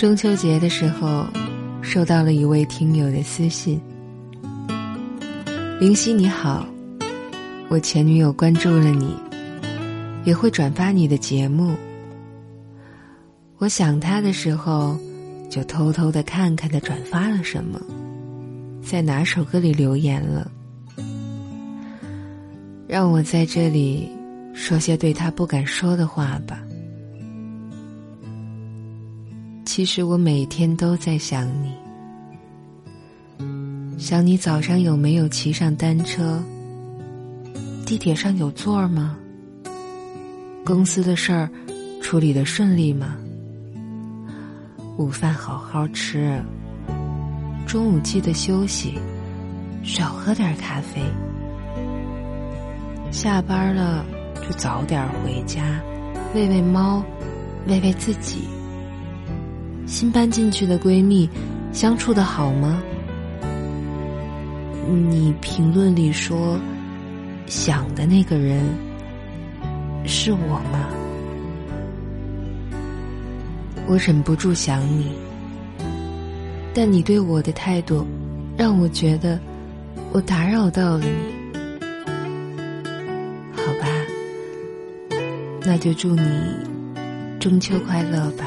中秋节的时候，收到了一位听友的私信：“灵犀你好，我前女友关注了你，也会转发你的节目。我想他的时候，就偷偷的看看他转发了什么，在哪首歌里留言了。让我在这里说些对他不敢说的话吧。”其实我每天都在想你，想你早上有没有骑上单车，地铁上有座吗？公司的事儿处理的顺利吗？午饭好好吃，中午记得休息，少喝点咖啡。下班了就早点回家，喂喂猫，喂喂自己。新搬进去的闺蜜，相处的好吗？你评论里说想的那个人是我吗？我忍不住想你，但你对我的态度让我觉得我打扰到了你。好吧，那就祝你中秋快乐吧。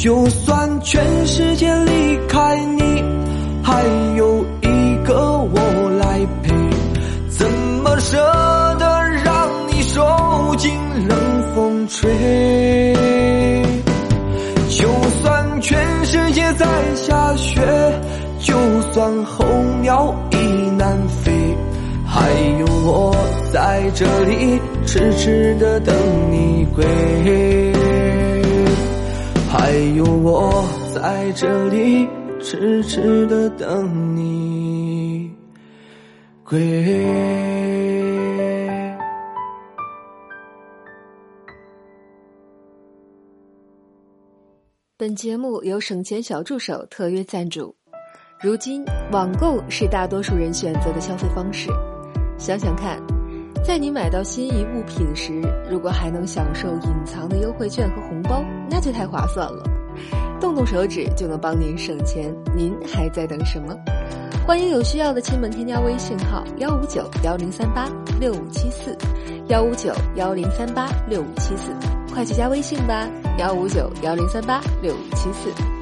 就算全世界离开你，还有一个我来陪，怎么舍得让你受尽冷风吹？就算全世界在下雪，就算候鸟已南飞，还有我在这里痴痴的等你归。还有我在这里痴痴的等你归。本节目由省钱小助手特约赞助。如今，网购是大多数人选择的消费方式。想想看。在你买到心仪物品时，如果还能享受隐藏的优惠券和红包，那就太划算了。动动手指就能帮您省钱，您还在等什么？欢迎有需要的亲们添加微信号幺五九幺零三八六五七四，幺五九幺零三八六五七四，快去加微信吧，幺五九幺零三八六五七四。